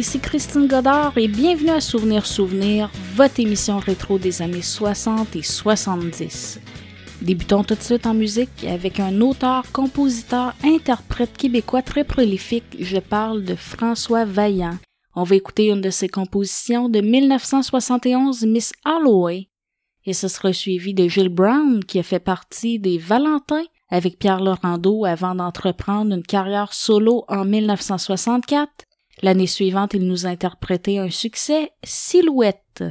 ici Christine Godard et bienvenue à Souvenir Souvenir, votre émission rétro des années 60 et 70. Débutons tout de suite en musique avec un auteur, compositeur, interprète québécois très prolifique, je parle de François Vaillant. On va écouter une de ses compositions de 1971, Miss Holloway, et ce sera suivi de Gilles Brown qui a fait partie des Valentins avec Pierre Laurando avant d'entreprendre une carrière solo en 1964 L'année suivante, il nous a interprété un succès, Silhouette.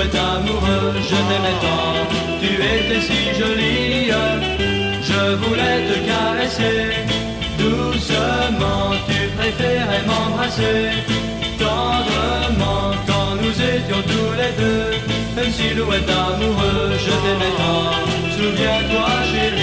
Amoureux, je t'aimais tant, tu étais si jolie, je voulais te caresser, doucement tu préférais m'embrasser, tendrement quand nous étions tous les deux, une silhouette amoureux, je t'aimais tant, souviens-toi chérie.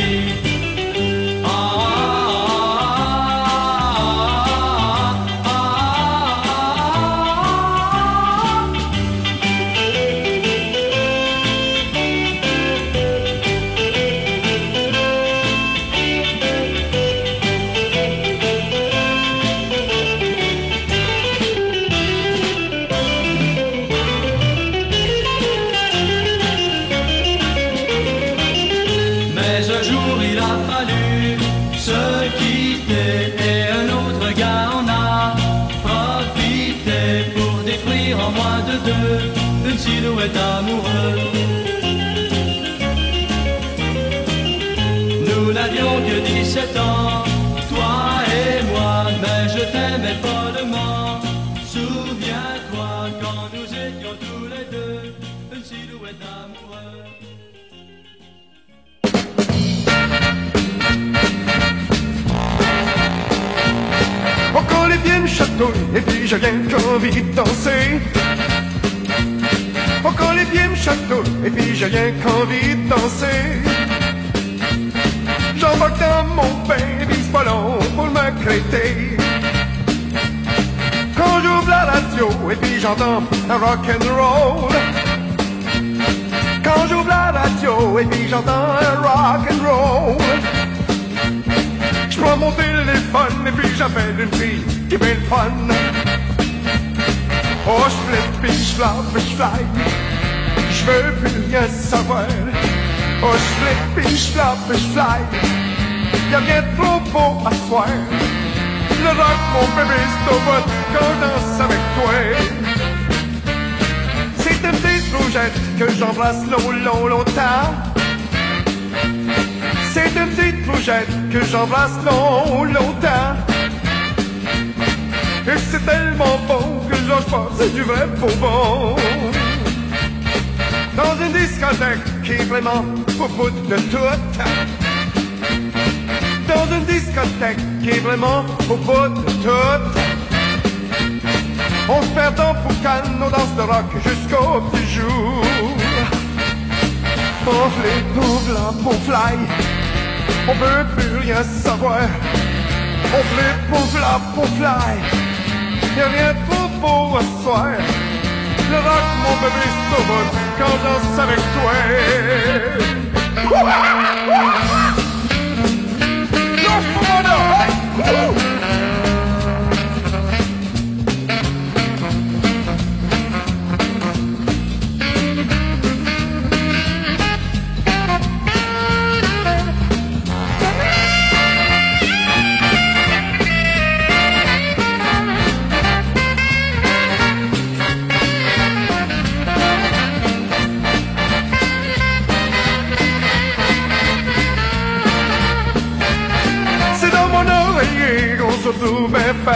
Et puis j'ai rien qu'envie de danser. Faut quand les pieds me chatouillent et puis j'ai rien qu'envie de danser. J'embarque dans mon bain et puis c'est pas long pour. Quand j'ouvre la radio et puis j'entends un rock and roll. Quand j'ouvre la radio et puis j'entends un rock and roll. Prends mon téléphone et puis j'appelle une fille qui met le fun. Oh, je flippe puis je flappe, je fly. Je veux plus rien savoir. Oh, je flippe puis je flappe, je fly. Y'a rien trop beau à soir. Le rock, mon bébé, c'est au bout quand je danse avec toi. C'est une petite rougette que j'embrasse long, long, longtemps. Que j'embrasse long, longtemps. Et c'est tellement bon que j'en pense c'est du vrai bonbon. Dans une discothèque qui est vraiment au bout de tout. Dans une discothèque qui est vraiment au bout de tout. On se perd dans Poucan, on danse de rock jusqu'au petit jour. Flip, on flap, on fly, on veut plus rien savoir. On flip, on flap, on fly, y'a rien trop beau à soir. Le rock, mon bébé, bout quand je danse avec toi.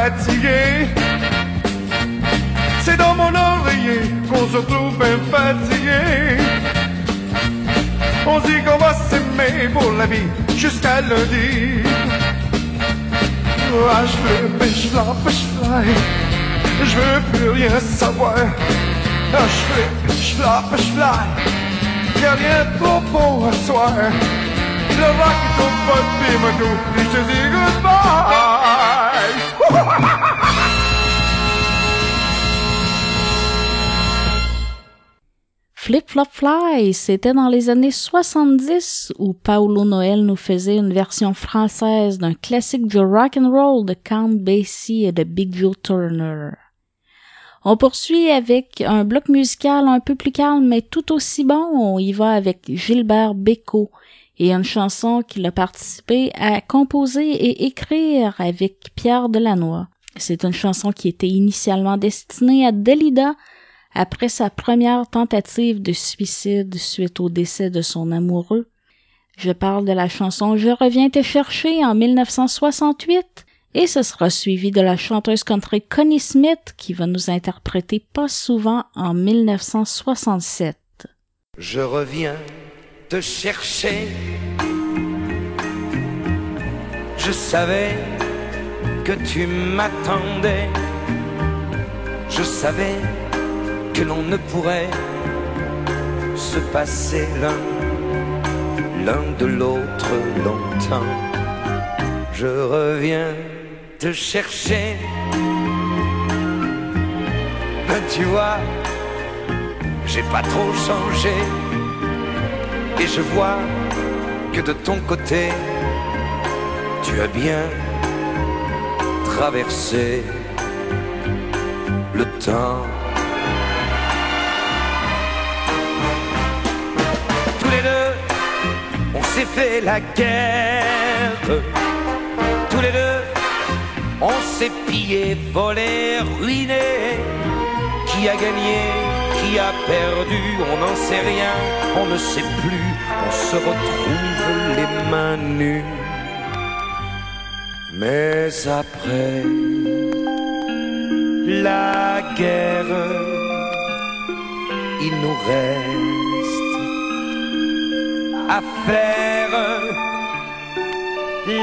Fatigué. C'est dans mon oreiller qu'on se retrouve bien fatigué. On dit qu'on va s'aimer pour la vie jusqu'à lundi. Ah, je veux, je flappe, je fly. Je veux plus rien savoir. Ah, je flippe, je flappe, je fly. Y'a rien trop beau à soir. Le rock est au de mon dos et je te dis goodbye. Flip Flop Fly, c'était dans les années 70 où Paolo Noël nous faisait une version française d'un classique du rock and roll de Count Basie et de Big Joe Turner. On poursuit avec un bloc musical un peu plus calme mais tout aussi bon. On y va avec Gilbert Bécaud et une chanson qu'il a participé à composer et écrire avec Pierre Delannoy. C'est une chanson qui était initialement destinée à Delida après sa première tentative de suicide suite au décès de son amoureux. Je parle de la chanson Je reviens te chercher en 1968 et ce sera suivi de la chanteuse country Connie Smith qui va nous interpréter pas souvent en 1967. Je reviens te chercher. Je savais que tu m'attendais. Je savais que l'on ne pourrait se passer l'un, de l'autre longtemps. Je reviens te chercher. Ben, tu vois, j'ai pas trop changé. Et je vois que de ton côté, tu as bien traversé le temps. Tous les deux, on s'est fait la guerre. Tous les deux, on s'est pillé, volé, ruiné. Qui a gagné, qui a perdu, on n'en sait rien, on ne sait plus, on se retrouve les mains nues. Mais après la guerre, il nous reste à faire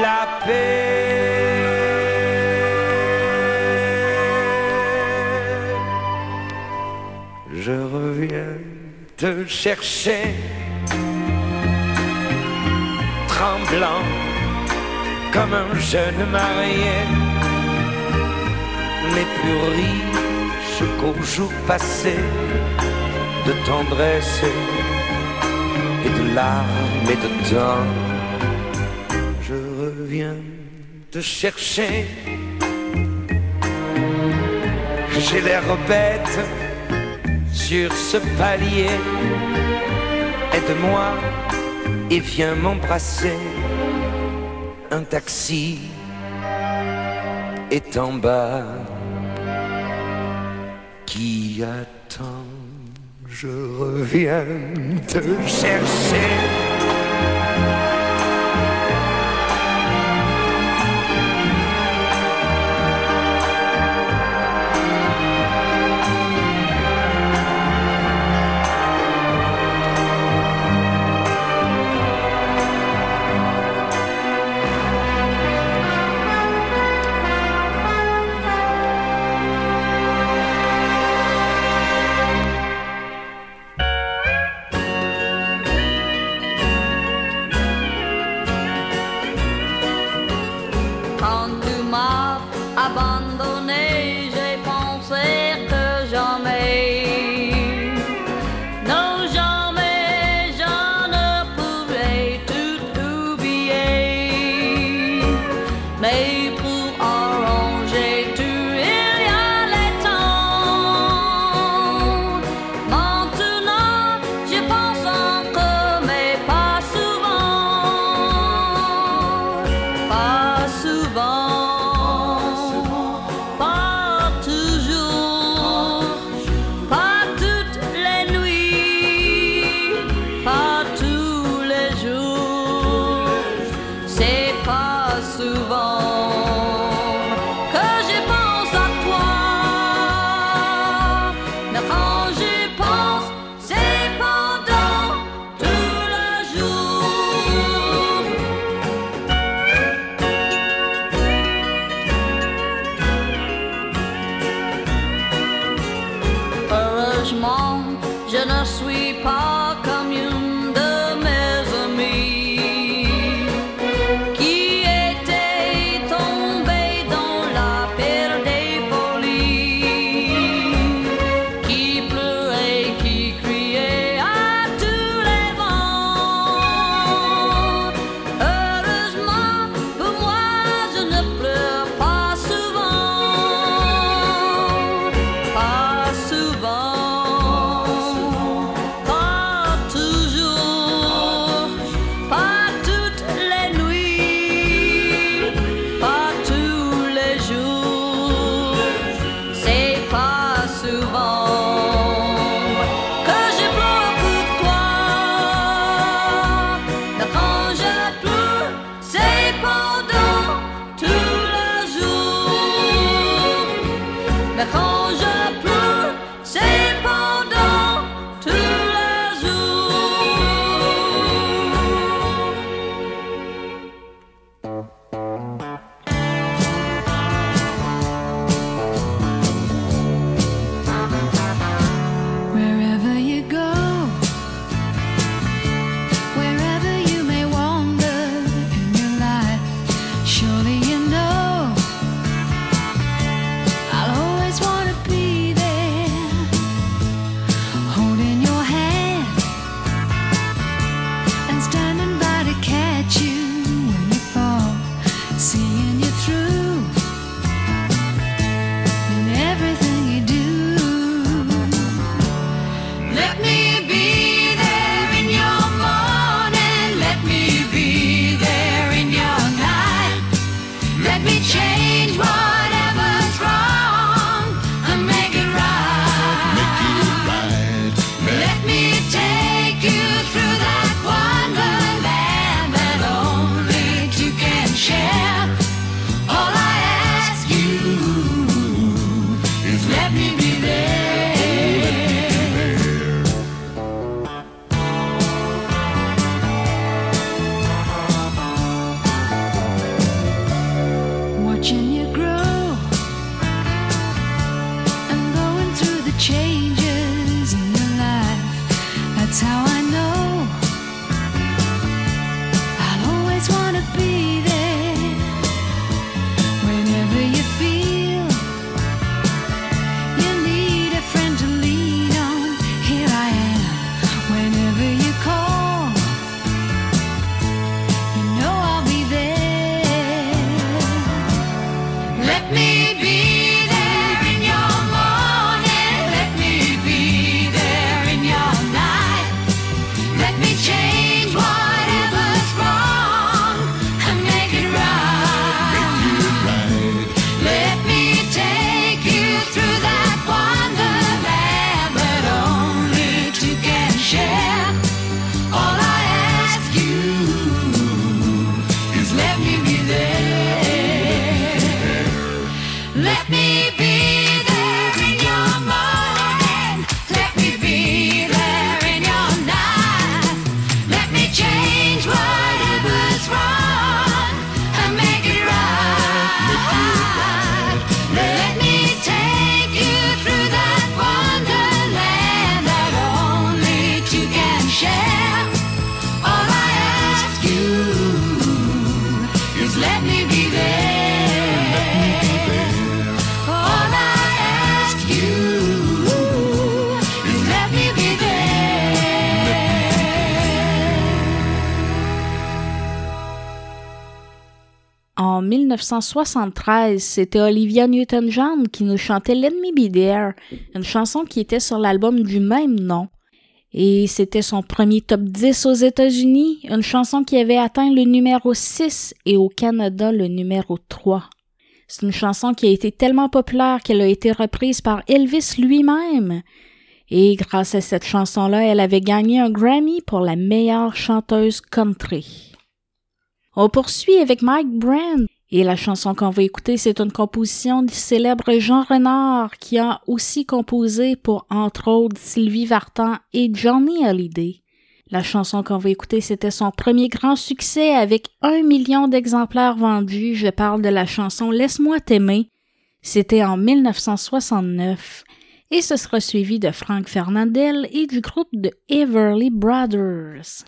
la paix. te cherchais, tremblant comme un jeune marié, mais plus riche qu'au jour passé de tendresse et de larmes et de temps. Je reviens te chercher, j'ai l'air bête sur ce palier. Aide-moi et viens m'embrasser. Un taxi est en bas qui attend. Je reviens te chercher. 1973, c'était Olivia Newton-John qui nous chantait Let Me Be There, une chanson qui était sur l'album du même nom. Et c'était son premier top 10 aux États-Unis, une chanson qui avait atteint le numéro 6 et au Canada le numéro 3. C'est une chanson qui a été tellement populaire qu'elle a été reprise par Elvis lui-même. Et grâce à cette chanson-là, elle avait gagné un Grammy pour la meilleure chanteuse country. On poursuit avec Mike Brand. Et la chanson qu'on va écouter, c'est une composition du célèbre Jean Renard qui a aussi composé pour entre autres Sylvie Vartan et Johnny Hallyday. La chanson qu'on va écouter, c'était son premier grand succès avec un million d'exemplaires vendus. Je parle de la chanson Laisse-moi t'aimer. C'était en 1969 et ce sera suivi de Frank Fernandel et du groupe de Everly Brothers.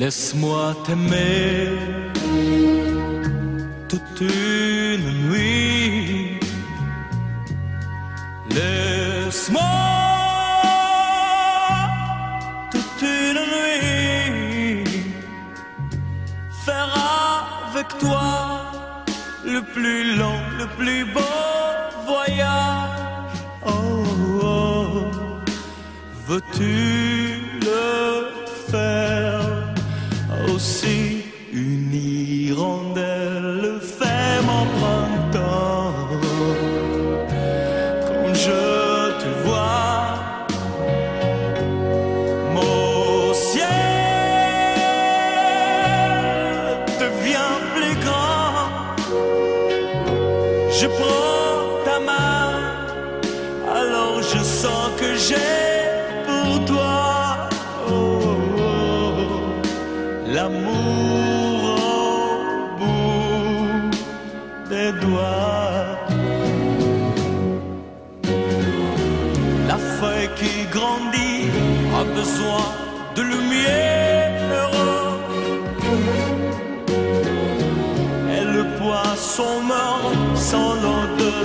Laisse-moi t'aimer toute une nuit. Laisse-moi toute une nuit faire avec toi le plus long, le plus beau voyage. Oh, oh. veux-tu le aussi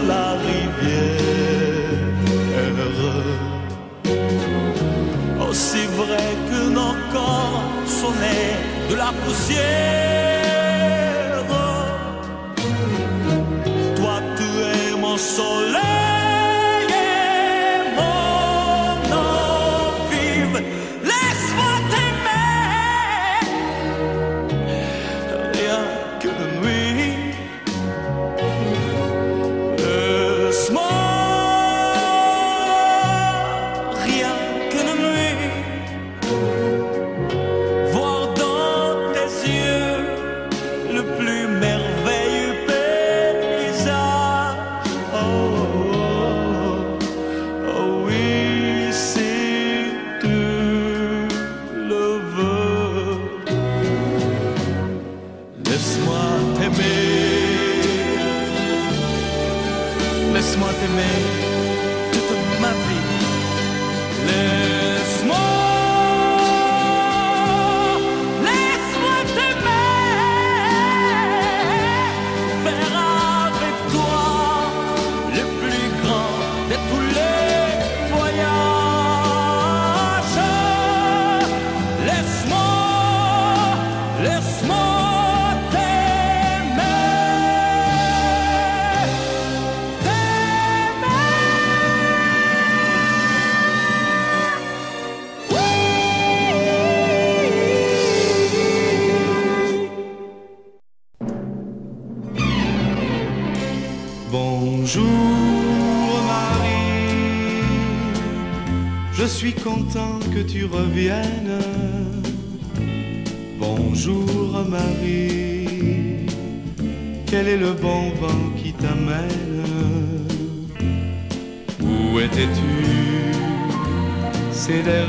la rivière. Aussi vrai que nos corps nés de la poussière.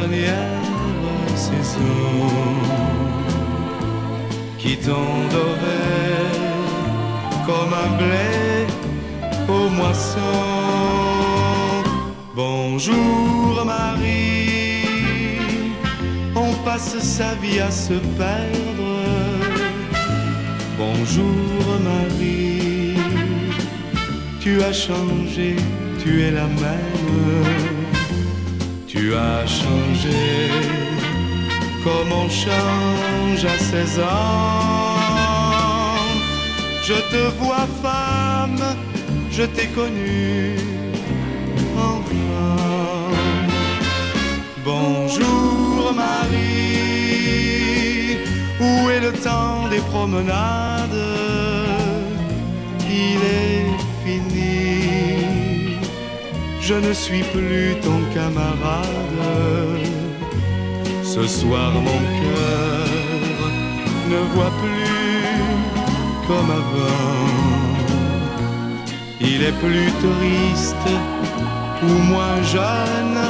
Ces dernières saisons qui doré comme un blé au moisson. Bonjour Marie, on passe sa vie à se perdre. Bonjour Marie, tu as changé, tu es la même. Tu as changé comme on change à 16 ans? Je te vois femme, je t'ai connue enfant. Bonjour Marie, où est le temps des promenades? Il est je ne suis plus ton camarade. Ce soir mon cœur ne voit plus comme avant. Il est plus triste ou moins jeune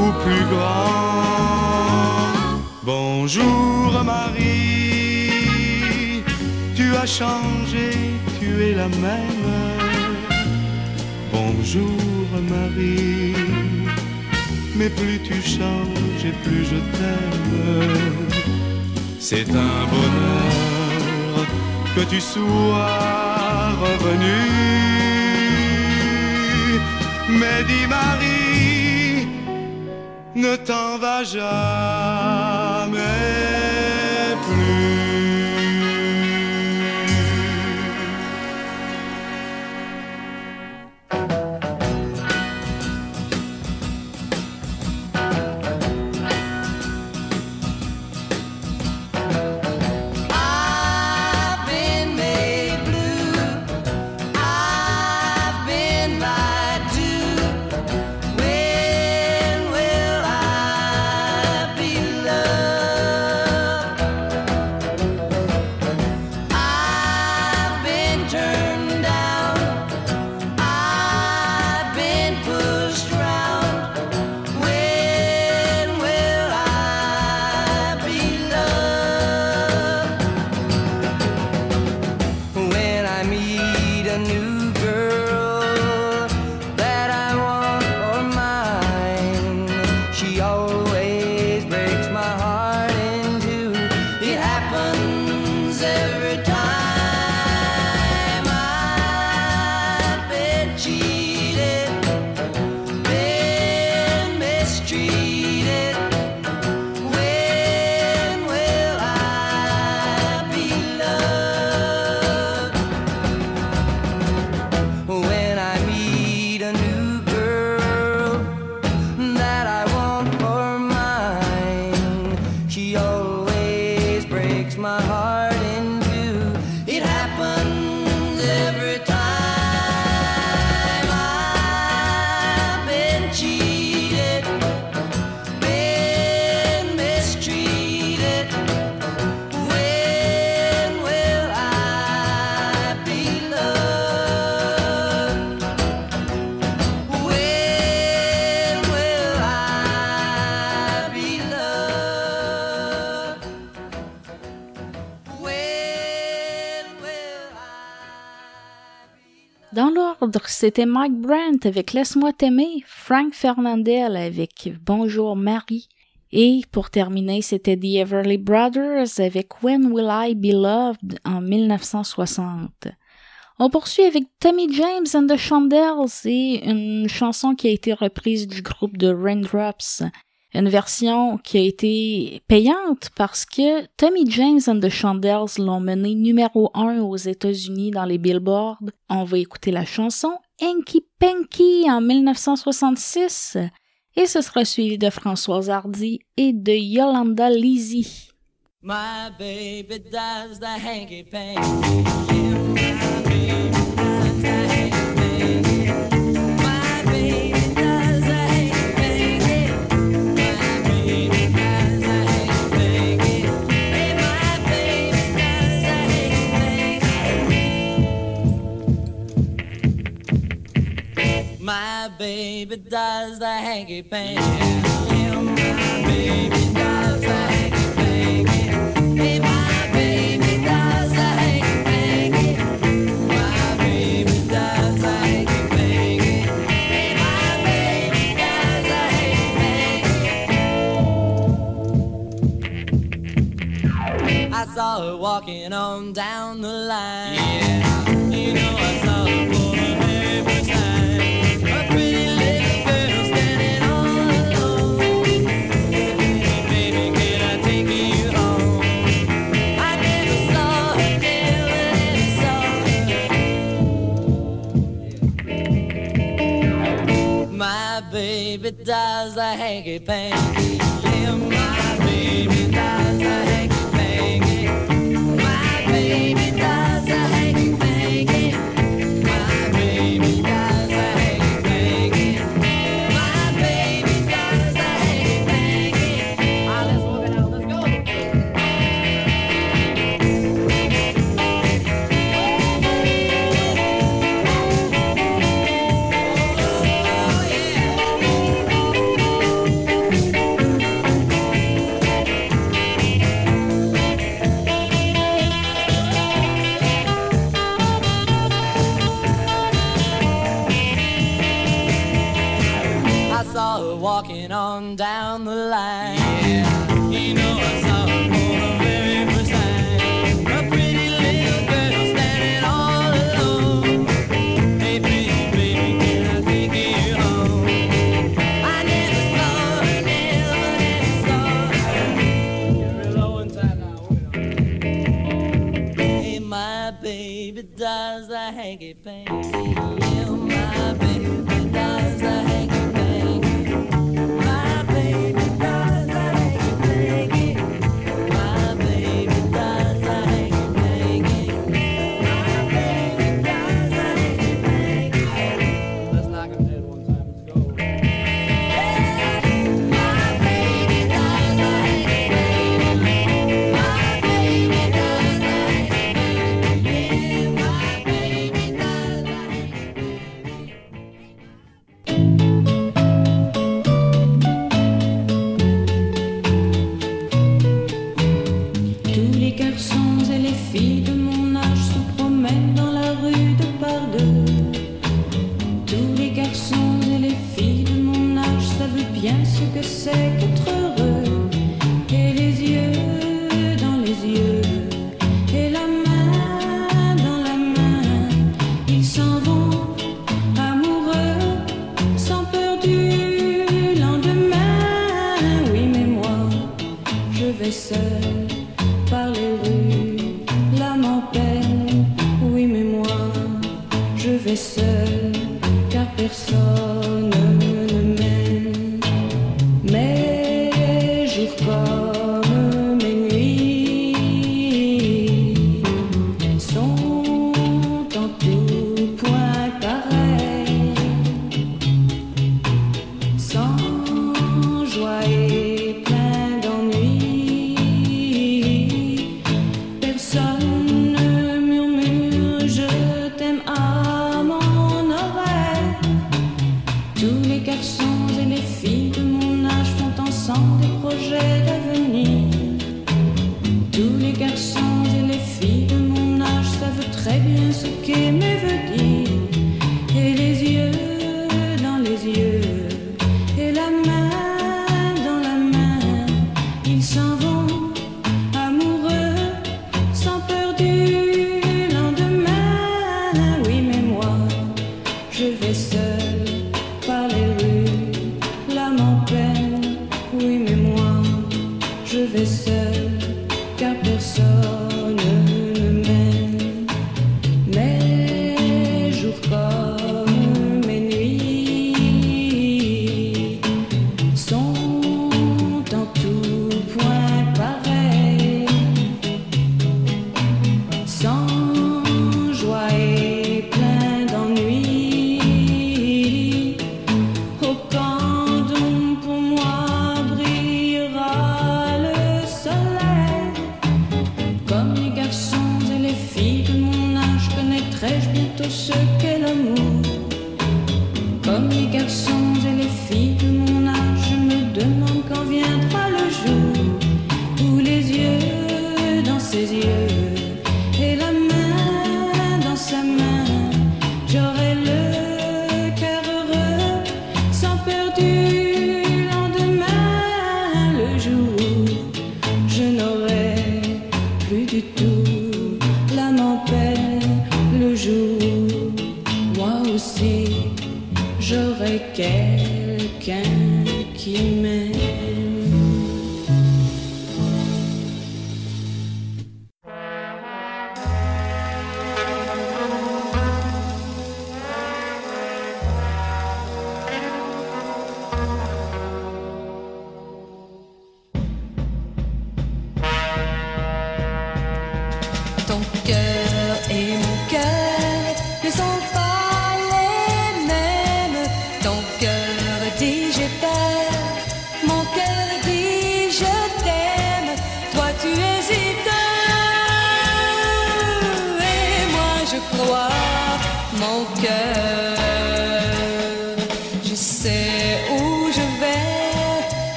ou plus grand. Bonjour Marie, tu as changé, tu es la même. Bonjour Marie, mais plus tu changes et plus je t'aime. C'est un bonheur que tu sois revenu. Mais dis Marie, ne t'en va jamais c'était Mike Brandt avec Laisse-moi t'aimer, Frank Fernandel avec Bonjour Marie, et pour terminer, c'était The Everly Brothers avec When Will I Be Loved en 1960. On poursuit avec Tommy James and the Shondells et une chanson qui a été reprise du groupe de Raindrops. Une version qui a été payante parce que Tommy James and the Shondells l'ont mené numéro un aux États-Unis dans les billboards. On va écouter la chanson Hanky Panky en 1966 et ce sera suivi de Françoise Hardy et de Yolanda Lizzie. My baby does the hanky panky. My baby does the hanky panky. My baby does the hanky panky. Hey, my baby does the hanky panky. My baby does the hanky panky. Hey, my baby does the hanky panky. I saw her walking on down the line. Yeah. Does the hanky panky.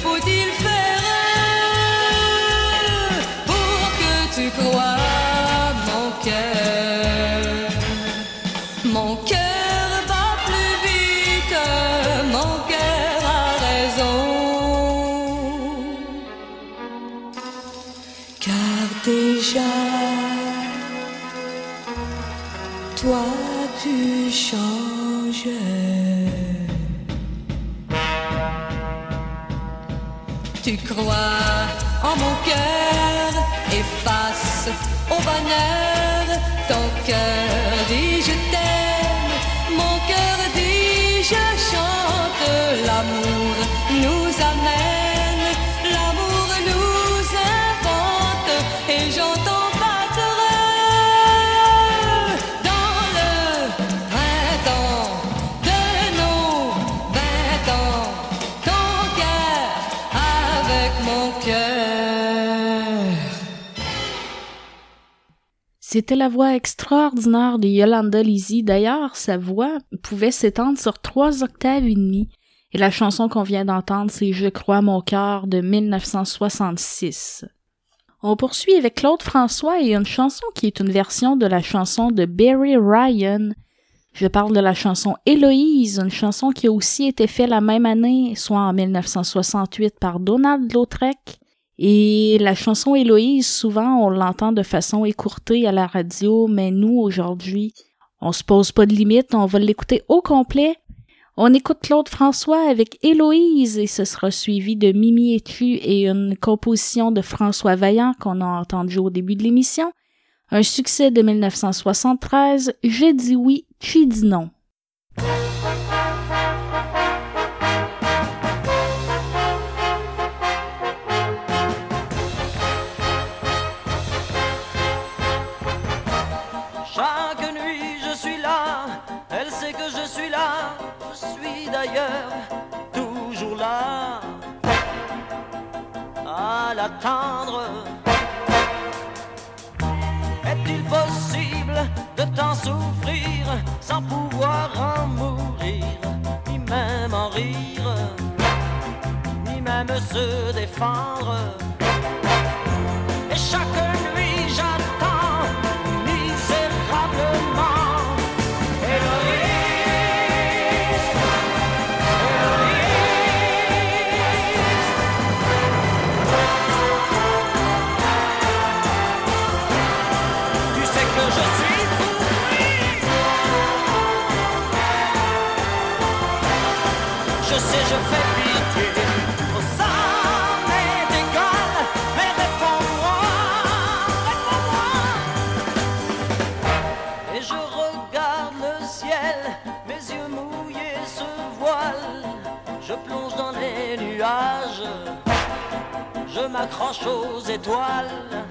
Que faut-il ton cœur C'était la voix extraordinaire de Yolanda Lizzie. D'ailleurs, sa voix pouvait s'étendre sur trois octaves et demie. Et la chanson qu'on vient d'entendre, c'est Je crois mon cœur de 1966. On poursuit avec Claude François et une chanson qui est une version de la chanson de Barry Ryan. Je parle de la chanson Héloïse, une chanson qui a aussi été faite la même année, soit en 1968 par Donald Lautrec. Et la chanson Héloïse, souvent, on l'entend de façon écourtée à la radio, mais nous, aujourd'hui, on se pose pas de limite, on va l'écouter au complet. On écoute Claude François avec Héloïse et ce sera suivi de Mimi et tu et une composition de François Vaillant qu'on a entendu au début de l'émission. Un succès de 1973, Je dis oui, tu dis non. Toujours là à l'attendre. Est-il possible de t'en souffrir sans pouvoir en mourir, ni même en rire, ni même se défendre? Et chaque m'accroche aux étoiles.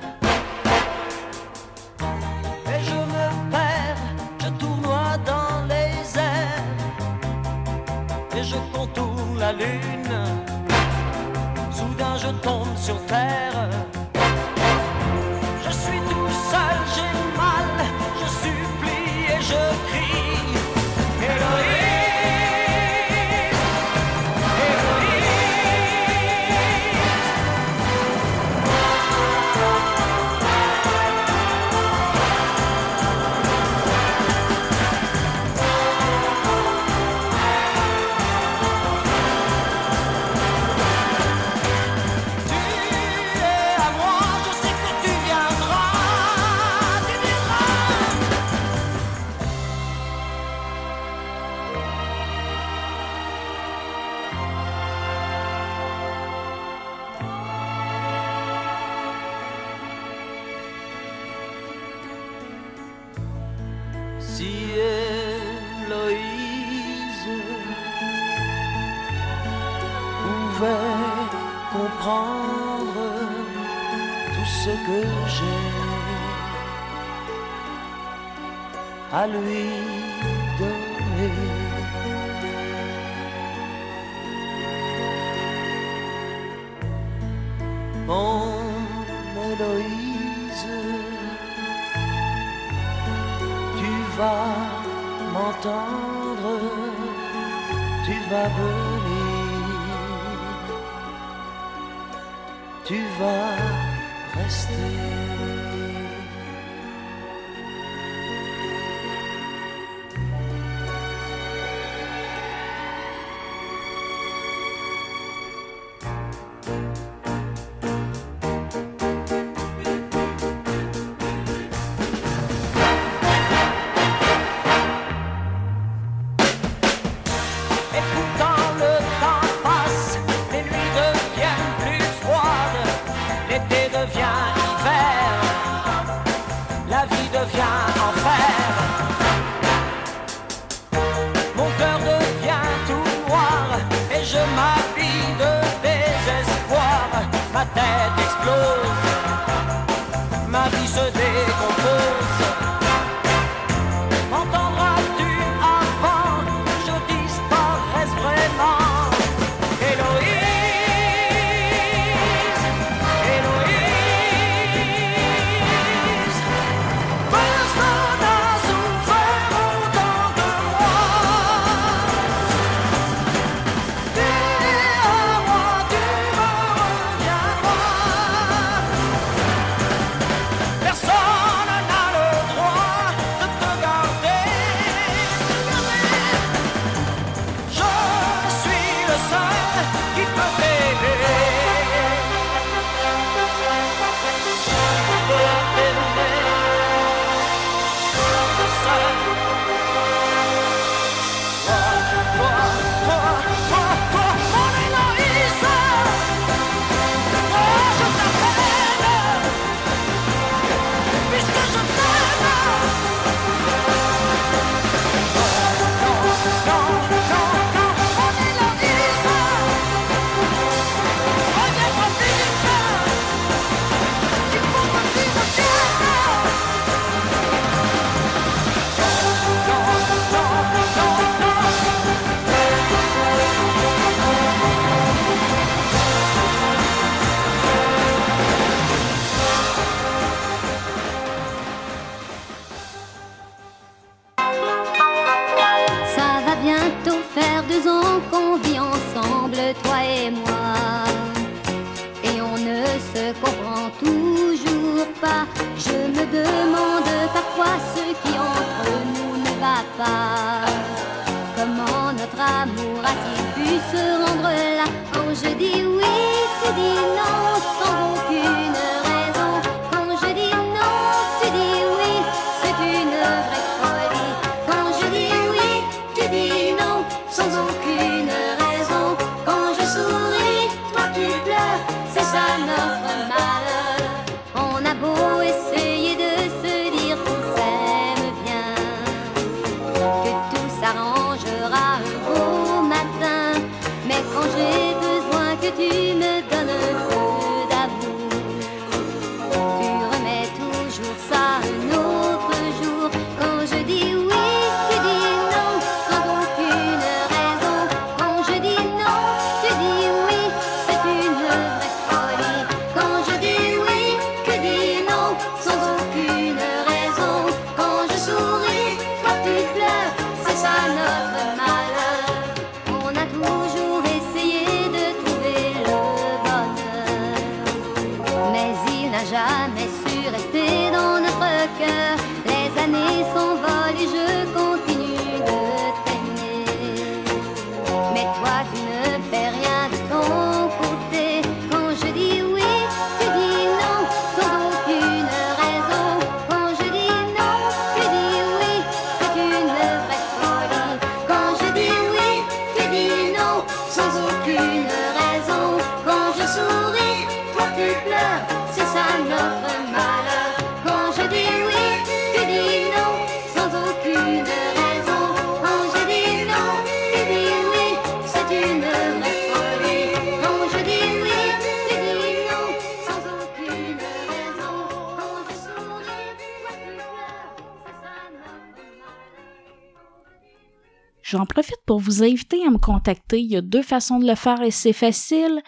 Vous inviter à me contacter. Il y a deux façons de le faire et c'est facile.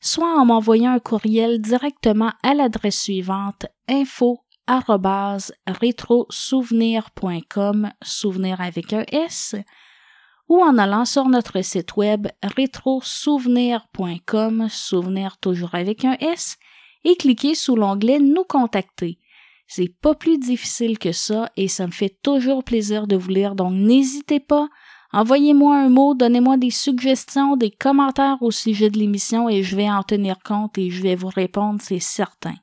Soit en m'envoyant un courriel directement à l'adresse suivante info souvenir avec un S, ou en allant sur notre site web rétrosouvenir.com, souvenir toujours avec un S, et cliquer sous l'onglet Nous contacter. C'est pas plus difficile que ça et ça me fait toujours plaisir de vous lire, donc n'hésitez pas. Envoyez-moi un mot, donnez-moi des suggestions, des commentaires au sujet de l'émission et je vais en tenir compte et je vais vous répondre, c'est certain.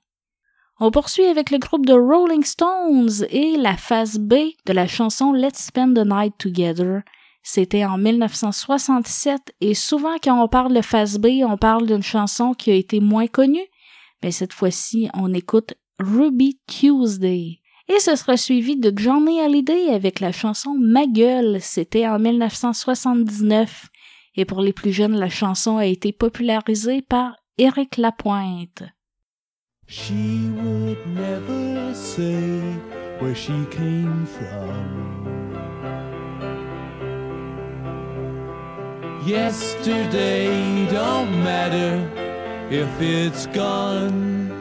On poursuit avec le groupe de Rolling Stones et la phase B de la chanson Let's Spend the Night Together. C'était en 1967 et souvent quand on parle de phase B, on parle d'une chanson qui a été moins connue, mais cette fois-ci, on écoute Ruby Tuesday. Et ce sera suivi de Johnny Hallyday avec la chanson Ma gueule. C'était en 1979. Et pour les plus jeunes, la chanson a été popularisée par Éric Lapointe. She would never say where she came from. Yesterday don't matter if it's gone.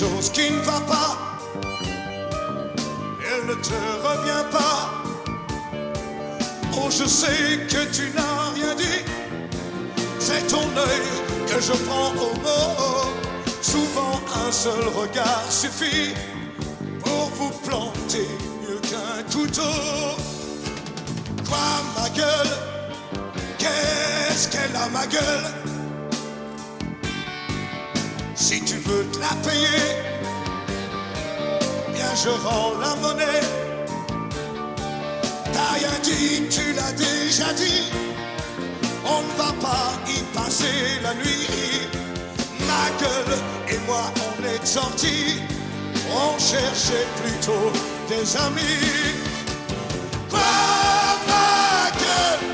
Chose qui ne va pas. Elle ne te revient pas. Oh, je sais que tu n'as rien dit. C'est ton œil que je prends au mot. Souvent un seul regard suffit pour vous planter mieux qu'un couteau. Quoi ma gueule Qu'est-ce qu'elle a ma gueule? Veux te la payer, bien je rends la monnaie. T'as rien dit, tu l'as déjà dit. On ne va pas y passer la nuit. Ma gueule et moi, on est sortis. On cherchait plutôt des amis. Quoi, ma gueule?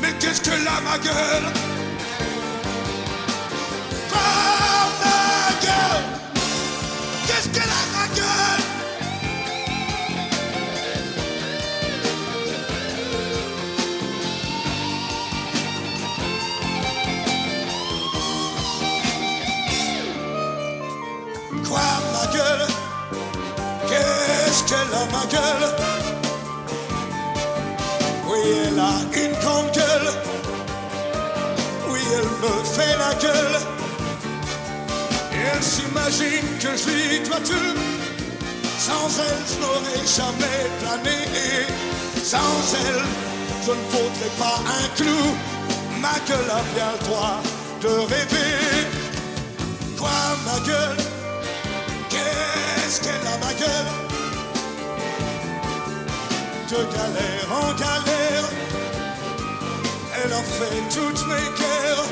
Mais qu'est-ce que là, ma gueule? Oui, elle a une grande gueule. Oui, elle me fait la gueule. Et elle s'imagine que je lui dois tout. Sans elle, je n'aurais jamais plané. Sans elle, je ne vaudrais pas un clou. Ma gueule a bien le droit de rêver. Quoi, ma gueule? Qu'est-ce qu'elle a, ma gueule? De galère en galère, elle a fait toutes mes guerres.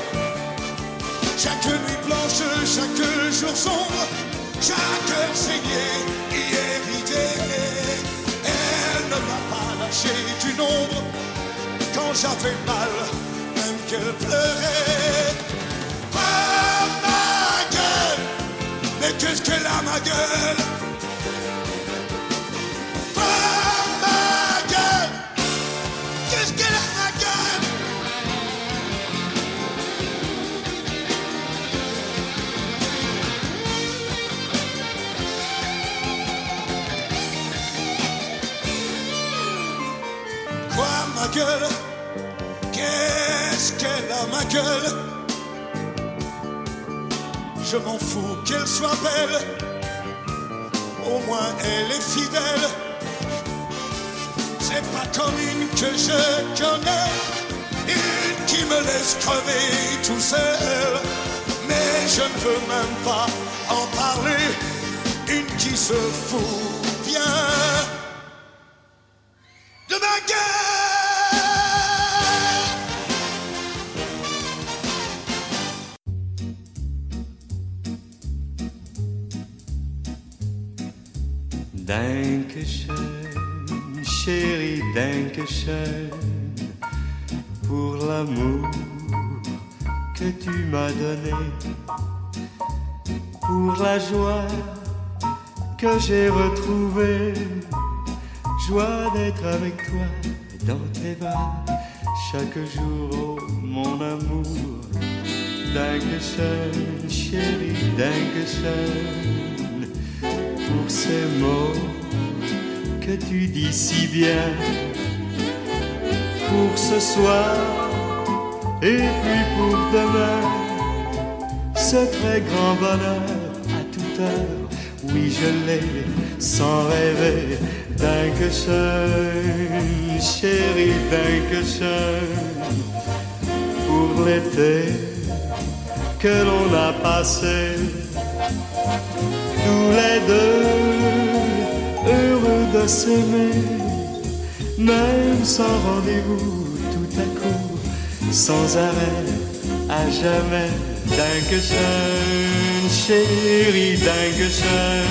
Chaque nuit blanche, chaque jour sombre, chaque heure saignée, hier idée. Elle ne m'a pas lâché du nombre quand j'avais mal, même qu'elle pleurait. Ah, ma gueule, mais qu'est-ce qu'elle a ma gueule? Gueule. Qu'est-ce qu'elle a ma gueule? Je m'en fous qu'elle soit belle. Au moins elle est fidèle. C'est pas comme une que je connais. Une qui me laisse crever tout seul. Mais je ne veux même pas en parler. Une qui se fout bien de ma gueule Dankeschön, chérie, pour l'amour que tu m'as donné, pour la joie que j'ai retrouvée, joie d'être avec toi dans tes bras chaque jour, oh, mon amour. Dankeschön, chérie, Dankeschön, pour ces mots que tu dis si bien. Pour ce soir et puis pour demain ce très grand bonheur à toute heure. Oui je l'ai sans rêver Dankeschön chérie Dankeschön pour l'été que l'on a passé tous les deux de s'aimer, même sans rendez-vous, tout à coup, sans arrêt, à jamais. Dankeschön, chérie, Dankeschön.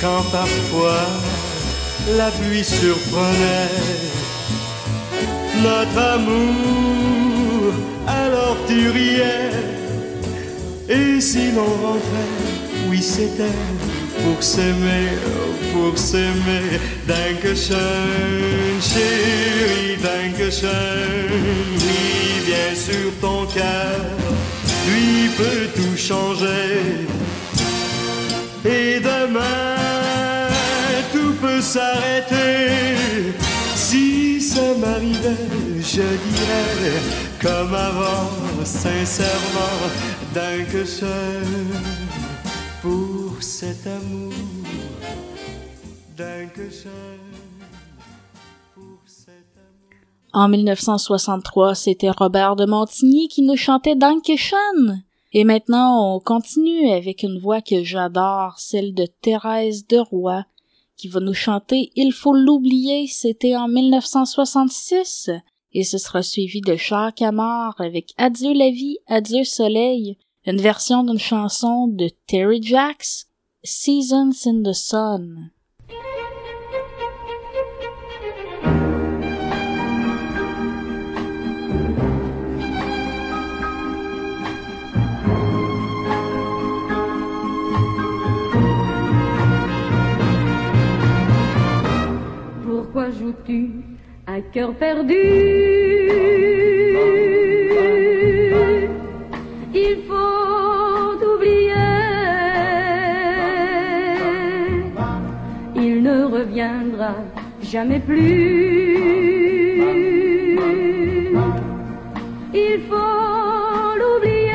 Quand parfois la pluie surprenait notre amour, alors tu riais. Et si l'on rentrait, oui c'était pour s'aimer, pour s'aimer. Dankeschön, chérie, Dankeschön. Oui, bien sûr ton cœur, lui peut tout changer. Et demain, tout peut s'arrêter. Si ça m'arrivait, je dirais comme avant, sincèrement, Dankeschön En 1963, c'était Robert de Montigny qui nous chantait Dankeschön. Et maintenant, on continue avec une voix que j'adore, celle de Thérèse de Roy, qui va nous chanter Il faut l'oublier, c'était en 1966. Et ce sera suivi de Charles Camard avec Adieu la vie, adieu soleil, une version d'une chanson de Terry Jacks, Seasons in the Sun. Pourquoi joues-tu à cœur perdu? Il faut jamais plus Il faut l'oublier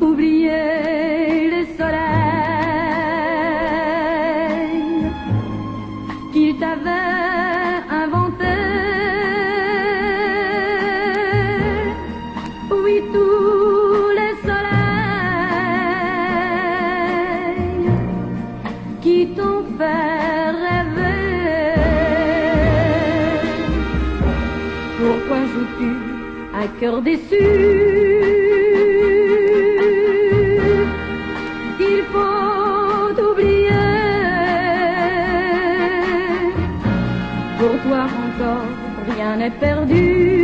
Oublier les soleils qu'il t'avait inventé. Oui, cœur déçu Il faut oublier Pour toi encore, rien n'est perdu.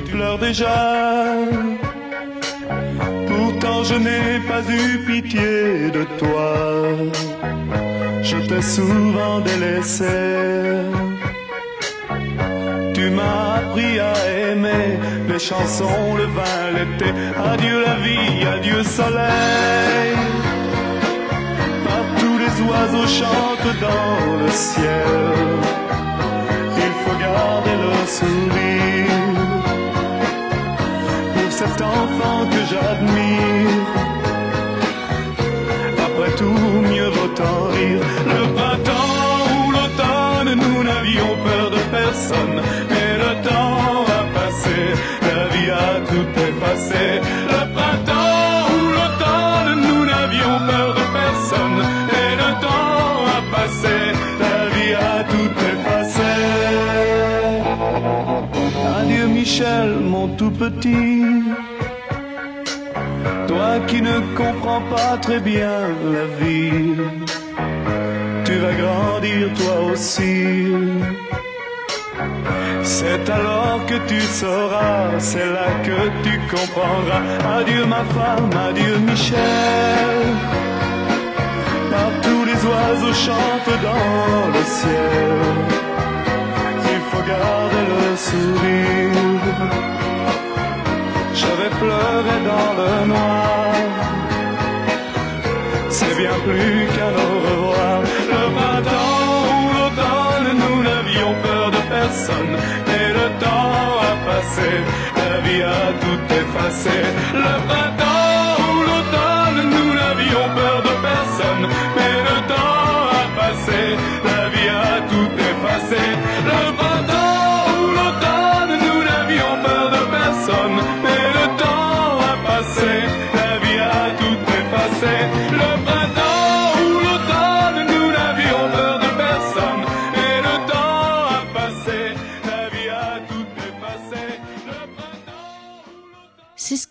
Tu pleures déjà. Pourtant je n'ai pas eu pitié de toi. Je t'ai souvent délaissé. Tu m'as appris à aimer les chansons, le vin, l'été. Adieu la vie, adieu soleil. Partout les oiseaux chantent dans le ciel. Il sourire pour enfant que j'admire. Après tout, mieux vaut en rire. Le printemps ou l'automne, nous n'avions peur de personne. Mais le temps a passé, la vie a tout effacé. Le printemps ou l'automne, nous n'avions peur de personne. Mais le temps a passé, la vie a tout effacé. Adieu Michel, mon tout petit. Ne comprends pas très bien la vie, tu vas grandir toi aussi. C'est alors que tu sauras, c'est là que tu comprendras. Adieu ma femme, adieu Michel. Partout les oiseaux chantent dans le ciel. Il faut garder le sourire. Vais pleurer dans le noir. C'est bien plus qu'un au revoir. Le printemps ou l'automne, nous n'avions peur de personne. Mais le temps a passé, la vie a tout effacé. Le printemps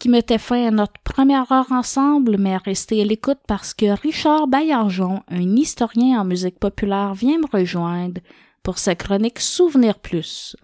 qui mettait fin à notre première heure ensemble, mais restez à l'écoute parce que Richard Baillargeon, un historien en musique populaire, vient me rejoindre pour sa chronique Souvenir Plus.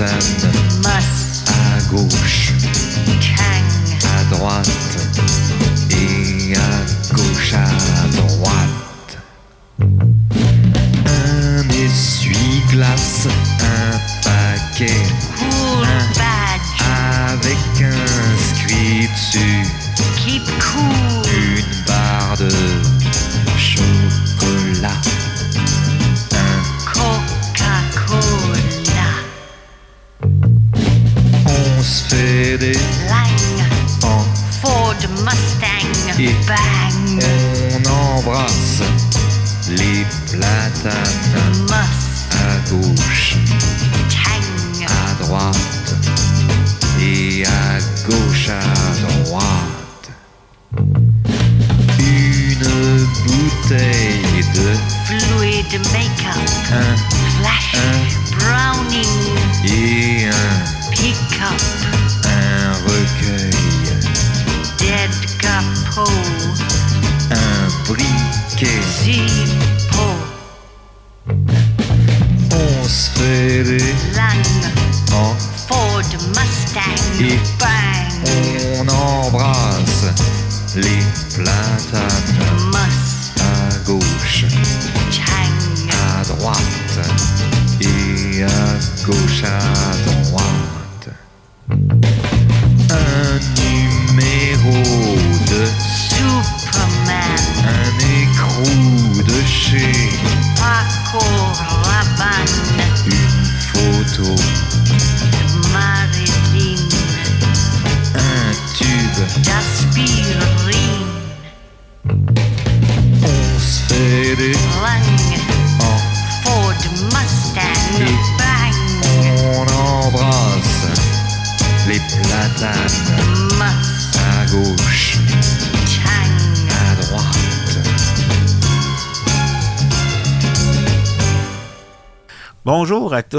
Platanes Mustang, à gauche,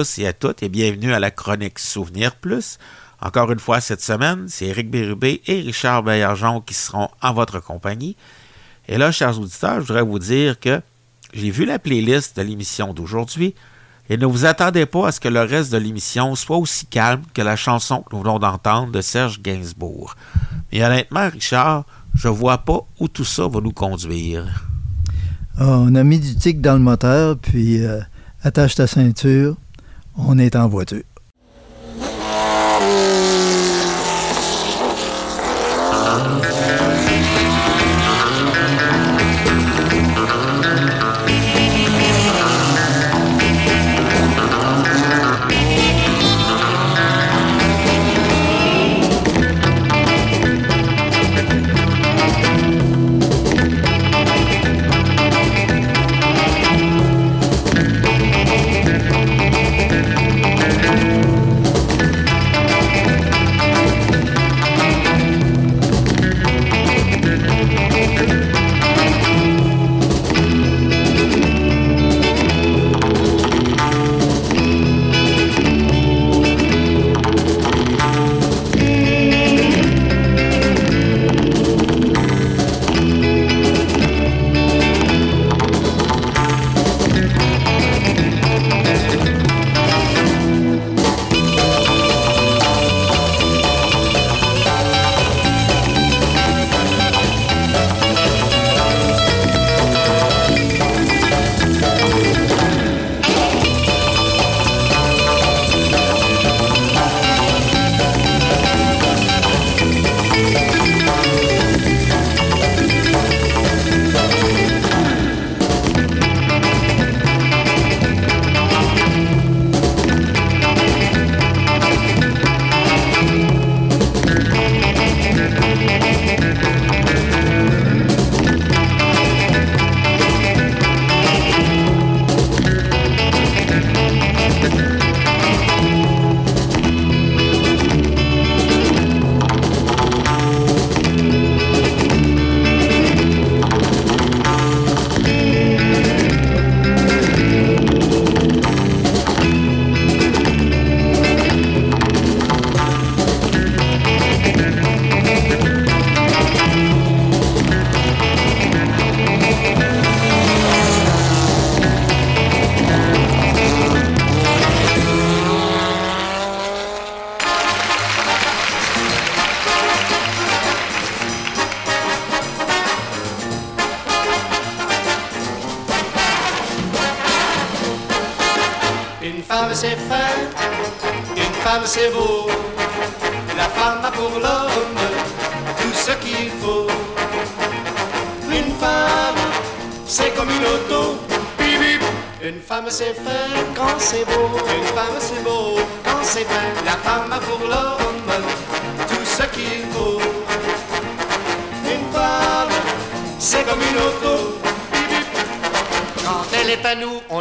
et à toutes et bienvenue à la chronique Souvenir Plus. Encore une fois cette semaine, c'est Éric Bérubé et Richard Baillargeon qui seront en votre compagnie. Et là, chers auditeurs, je voudrais vous dire que j'ai vu la playlist de l'émission d'aujourd'hui et ne vous attendez pas à ce que le reste de l'émission soit aussi calme que la chanson que nous venons d'entendre de Serge Gainsbourg. Mais honnêtement, Richard, je vois pas où tout ça va nous conduire. Ah, on a mis du tic dans le moteur, puis euh, attache ta ceinture. On est en voiture.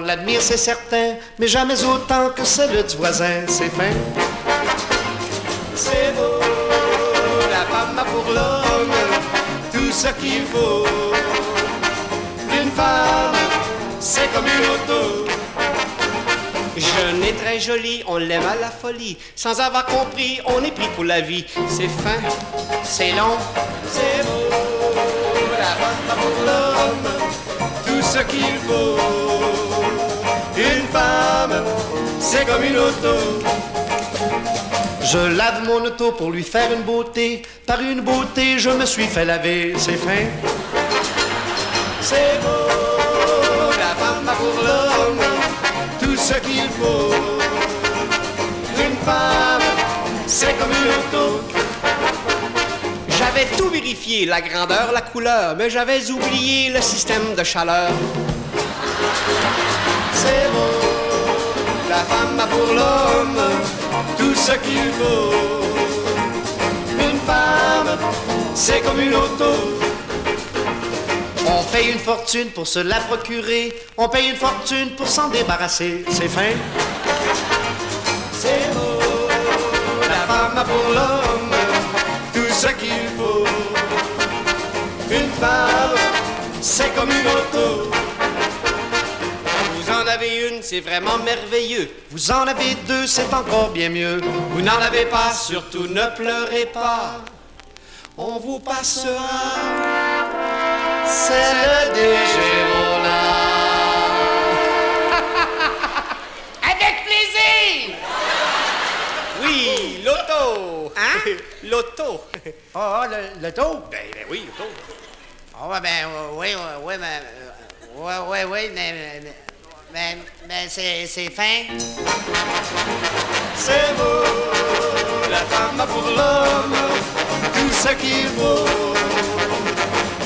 On l'admire, c'est certain, mais jamais autant que celle du voisin, c'est fin. C'est beau, la femme a pour l'homme tout ce qu'il faut. Une femme, c'est comme une auto. Jeune et très jolie, on l'aime à la folie. Sans avoir compris, on est pris pour la vie. C'est fin, c'est long, c'est beau. La femme a pour l'homme tout ce qu'il faut. C'est comme une auto. Je lave mon auto pour lui faire une beauté. Par une beauté, je me suis fait laver. C'est fin. C'est beau, la femme a pour l'homme tout ce qu'il faut. Une femme, c'est comme une auto. J'avais tout vérifié, la grandeur, la couleur, mais j'avais oublié le système de chaleur. C'est beau, la femme a pour l'homme tout ce qu'il faut. Une femme, c'est comme une auto. On paye une fortune pour se la procurer, on paye une fortune pour s'en débarrasser. C'est fin. C'est beau, la femme a pour l'homme tout ce qu'il faut. Une femme, c'est comme une auto. Vous en avez une, c'est vraiment merveilleux. Vous en avez deux, c'est encore bien mieux. Vous n'en avez pas, surtout ne pleurez pas. On vous passera celle des Gémeaux-là. Avec plaisir! Oui, l'auto! Hein? L'auto! Ah, le, le taux? Ben, ben oui, l'auto. Ah, ouais, ben, euh, oui, oui, oui, mais. euh, Ouais, ouais, oui, mais. mais- Mais, mais c'est, c'est fin. C'est beau, la femme pour l'homme tout ce qu'il faut.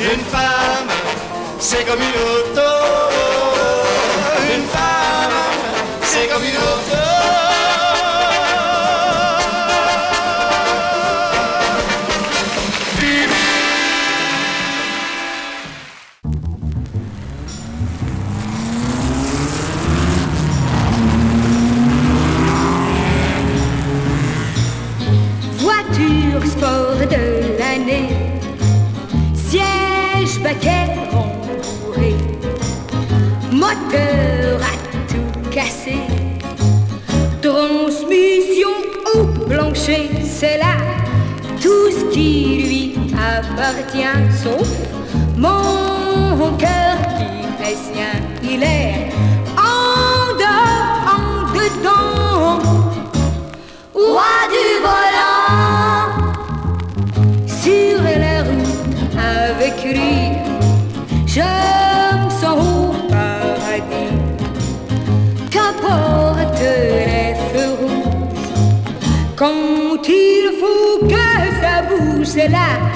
Une femme, c'est comme une auto. Une femme, c'est comme une auto. Sport de l'année, siège baquet rembourré, moteur à tout casser, transmission au plancher, c'est là. Tout ce qui lui appartient, sauf mon cœur qui est sien, il est en dehors, será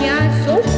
appartient Sauf mon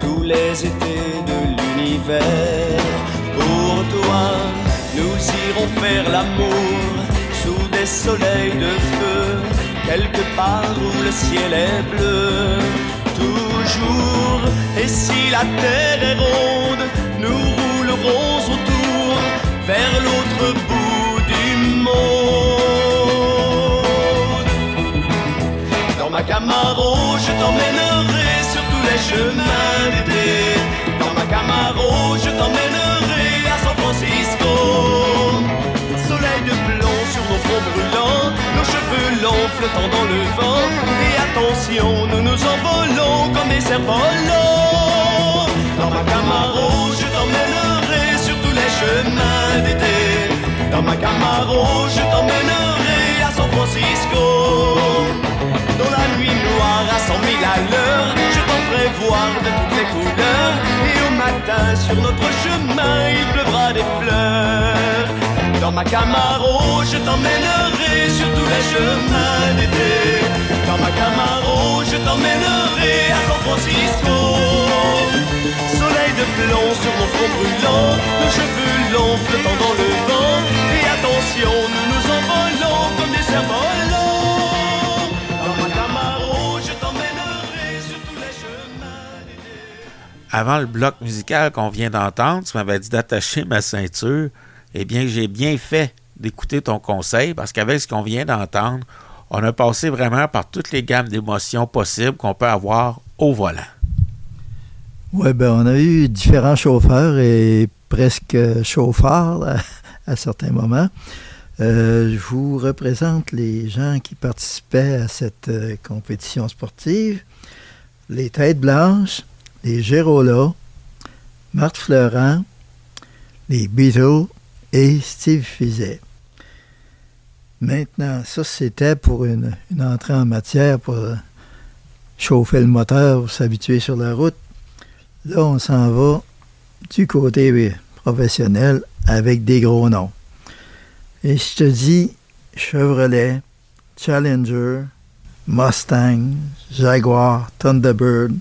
tous les étés de l'univers. Pour toi, nous irons faire l'amour sous des soleils de feu, quelque part où le ciel est bleu. Toujours, et si la terre est ronde, nous roulerons autour vers l'autre bout du monde. Dans ma Camaro, je t'emmènerai chemins d'été. Dans ma Camaro, je t'emmènerai à San Francisco. Soleil de plomb sur nos fronts brûlants, nos cheveux longs flottant dans le vent. Et attention, nous nous envolons comme des cerfs-volants. Dans ma Camaro, je t'emmènerai sur tous les chemins d'été. Dans ma Camaro, je t'emmènerai à San Francisco. Dans la nuit noire à cent mille à l'heure, je t'en ferai voir de toutes les couleurs. Et au matin, sur notre chemin, il pleuvra des fleurs. Dans ma Camaro, je t'emmènerai sur tous les chemins d'été. Dans ma Camaro, je t'emmènerai à San Francisco. Soleil de plomb sur mon front brûlant, nos cheveux longs flottant dans le vent. Et attention, nous nous envolons comme des cerfs-volants. Avant le bloc musical qu'on vient d'entendre, tu m'avais dit d'attacher ma ceinture. Eh bien, j'ai bien fait d'écouter ton conseil parce qu'avec ce qu'on vient d'entendre, on a passé vraiment par toutes les gammes d'émotions possibles qu'on peut avoir au volant. Oui, ben on a eu différents chauffeurs et presque chauffeurs à, à certains moments. Euh, je vous représente les gens qui participaient à cette euh, compétition sportive. Les Têtes Blanches, les Gérola, Marthe Fleurant, les Beatles et Steve Fizet. Maintenant, ça c'était pour une, entrée en matière pour euh, chauffer le moteur, pour s'habituer sur la route. Là, on s'en va du côté oui, professionnel avec des gros noms. Et je te dis Chevrolet, Challenger, Mustang, Jaguar, Thunderbird,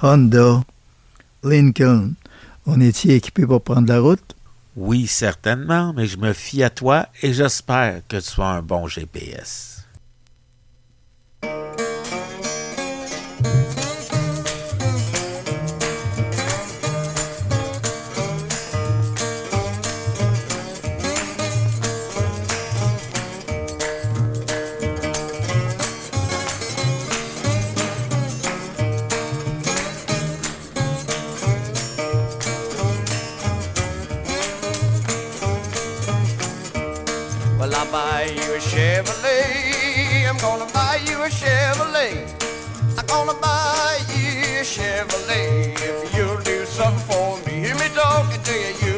Honda, Lincoln. On est-il équipé pour prendre la route? Oui, certainement, mais je me fie à toi et j'espère que tu sois un bon GPS. I'll buy you a Chevrolet. I'm gonna buy you a Chevrolet. I'm gonna buy you a Chevrolet. If you'll do something for me, hear me talking to you.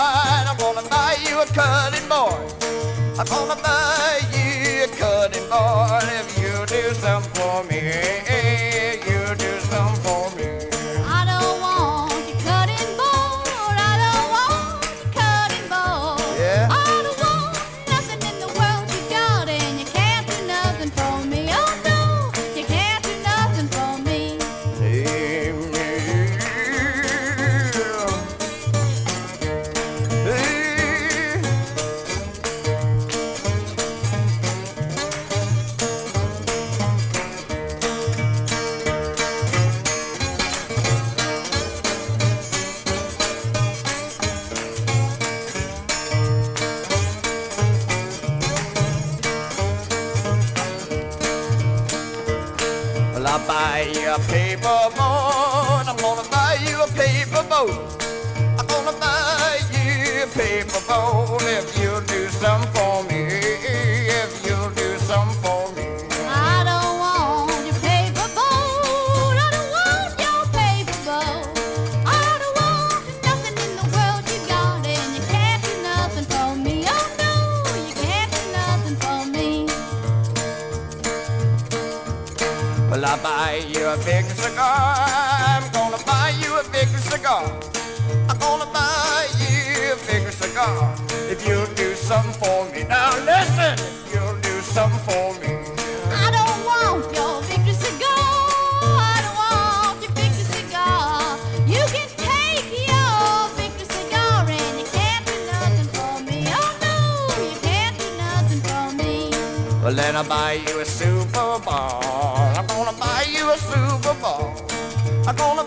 on my mind. gonna buy you a Super Bowl. I'm gonna buy you a Super Bowl. I'm gonna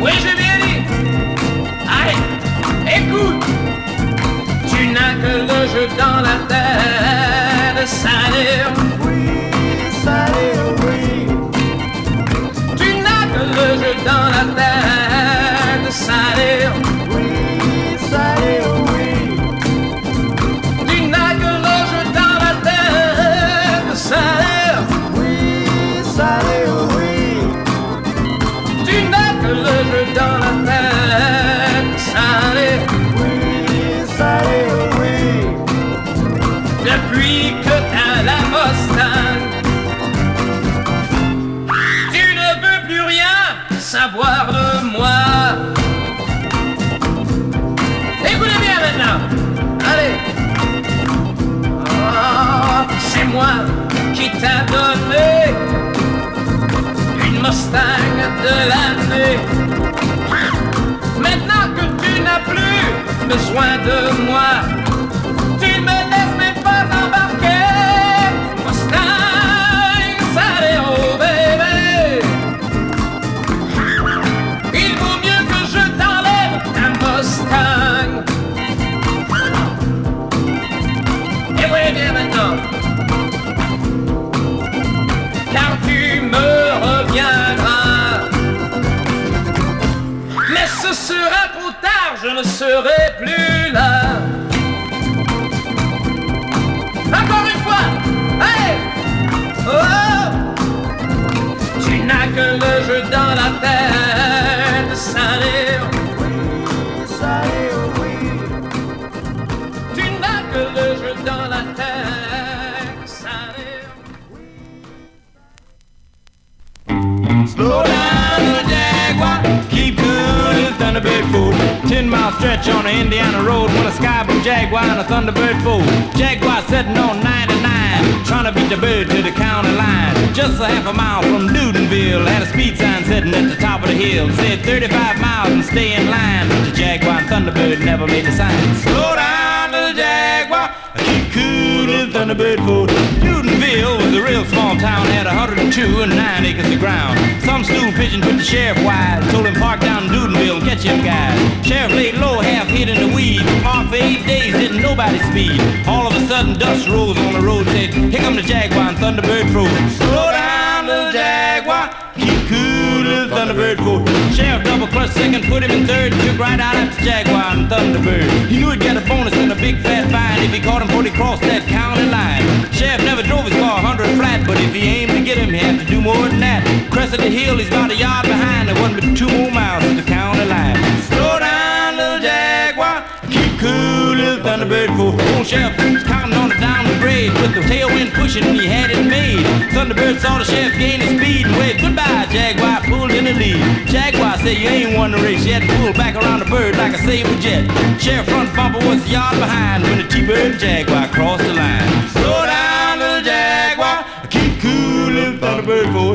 Oui, j'ai bien dit. Allez, écoute. Tu n'as que le jeu dans la tête, ça n'est Mustang de l'année. Maintenant que tu n'as plus besoin de moi, Slow down, little Jaguar. Keep food. Ten mile stretch on the Indiana road when a sky blue Jaguar and a Thunderbird fool. Jaguar sitting on 99, trying to beat the bird to the county line. Just a half a mile from Newtonville, had a speed sign sitting at the top of the hill. Said 35 miles and stay in line. But the Jaguar and Thunderbird never made the sign. Slow down, little Jaguar. Keep cool, little Thunderbird food. Newtonville was a real small town, had 102 and 9 acres of ground. Some stool pigeon put the sheriff wide, told him park down in Newtonville and catch him guys. Sheriff laid low, half hid in the weeds, parked for eight days, didn't nobody speed. All of a sudden, dust rose on the the Jaguar and Thunderbird froze. Slow down, little Jaguar, keep cool, little Thunderbird froze. Sheriff double clutch second, put him in third, took right out after Jaguar and Thunderbird. He knew he'd get a bonus and a big fat fine if he caught him before he crossed that county line. Sheriff never drove his car 100 flat, but if he aimed to get him, he had to do more than that. Crested the hill, he's about a yard behind, there wasn't but two more miles to the county line. Slow down, little Jaguar, keep cool, little Thunderbird fool. Old sheriff with the tailwind pushing, he had it made. Thunderbird saw the sheriff gain speed and waved goodbye. Jaguar pulled in the lead. Jaguar said, You ain't won the race yet. Pulled back around the bird like a saber jet. Sheriff front bumper was a yard behind when the T-Bird and Jaguar crossed the line. Slow down, little Jaguar, keep cool, little Thunderbird fool.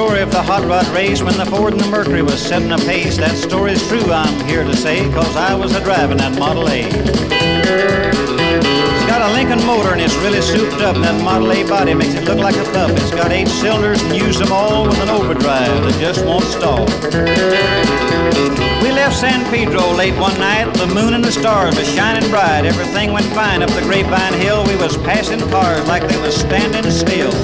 Story of the hot rod race when the Ford and the Mercury was setting a pace. That story's true, I'm here to say, cause I was a driving that Model A. It's got a Lincoln motor and it's really souped up. That Model A body makes it look like a pup. It's got eight cylinders and use them all with an overdrive that just won't stall. We left San Pedro late one night. The moon and the stars were shining bright. Everything went fine up the Grapevine Hill. We was passing cars like they was standing still.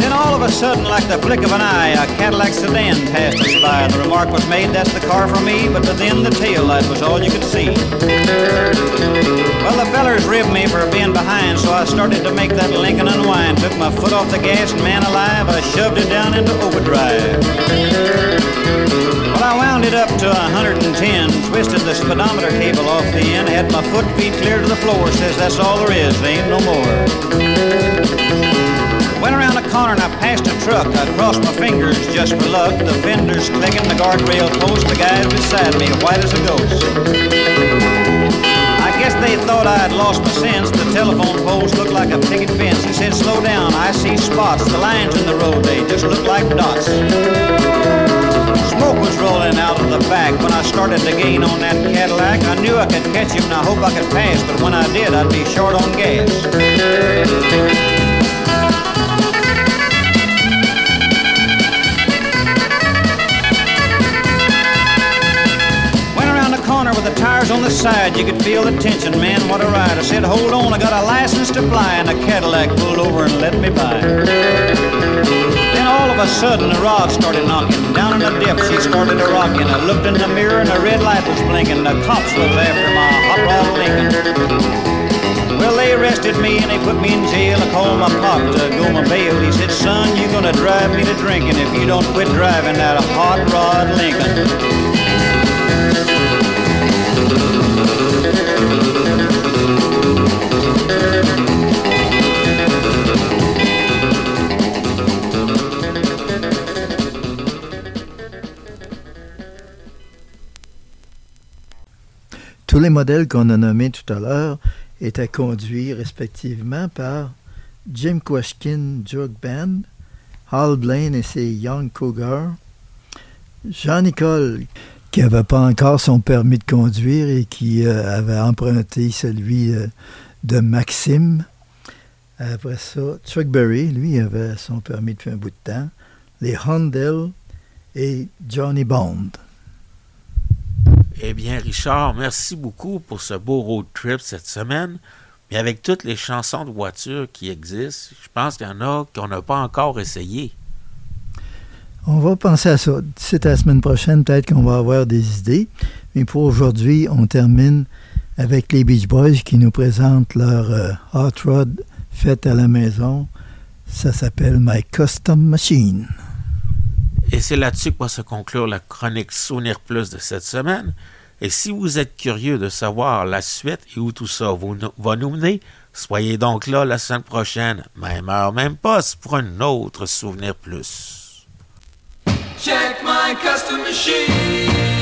Then all of a sudden, like the flick of an eye, a Cadillac sedan passed us by. The remark was made, that's the car for me, but within the tail light was all you could see. Well, the fellers ribbed me for being behind, so I started to make that Lincoln unwind. Took my foot off the gas, and man alive, I shoved it down into overdrive. It up to 110, twisted the speedometer cable off the end, had my foot feet clear to the floor, says that's all there is, there ain't no more. Went around the corner and I passed a truck. I crossed my fingers just for luck. The fenders clicking, the guardrail post, the guys beside me, white as a ghost. I guess they thought I had lost my sense. The telephone poles looked like a picket fence. He said, slow down, I see spots. The lines in the road, they just look like dots. Smoke was rolling out of the back when I started to gain on that Cadillac. I knew I could catch him and I hope I could pass, but when I did, I'd be short on gas. Went around the corner with the tires on the side. You could feel the tension, man, what a ride. I said, hold on, I got a license to fly. And the Cadillac pulled over and let me by. All of a sudden, the rod started knocking. Down in the dip, she started to rocking. I looked in the mirror and the red light was blinking. The cops was after my hot rod Lincoln. Well, they arrested me and they put me in jail. I called my pop to go my bail. He said, son, you're gonna drive me to drinking if you don't quit driving that hot rod Lincoln. Les modèles qu'on a nommés tout à l'heure étaient conduits respectivement par Jim Quashkin Jug Band, Hal Blaine et ses Young Cougars, Jean-Nicole, qui n'avait pas encore son permis de conduire et qui euh, avait emprunté celui euh, de Maxime. Après ça, Chuck Berry, lui, avait son permis depuis un bout de temps. Les Hundel et Johnny Bond. Eh bien, Richard, merci beaucoup pour ce beau road trip cette semaine. Mais avec toutes les chansons de voiture qui existent, je pense qu'il y en a qu'on n'a pas encore essayé. On va penser à ça. À la semaine prochaine, peut-être qu'on va avoir des idées. Mais pour aujourd'hui, on termine avec les Beach Boys qui nous présentent leur euh, Hot Rod fait à la maison. Ça s'appelle My Custom Machine. Et c'est là-dessus que va se conclure la chronique Souvenir Plus de cette semaine. Et si vous êtes curieux de savoir la suite et où tout ça va nous mener, soyez donc là la semaine prochaine, même heure, même poste, pour un autre Souvenir Plus. Check my custom machine.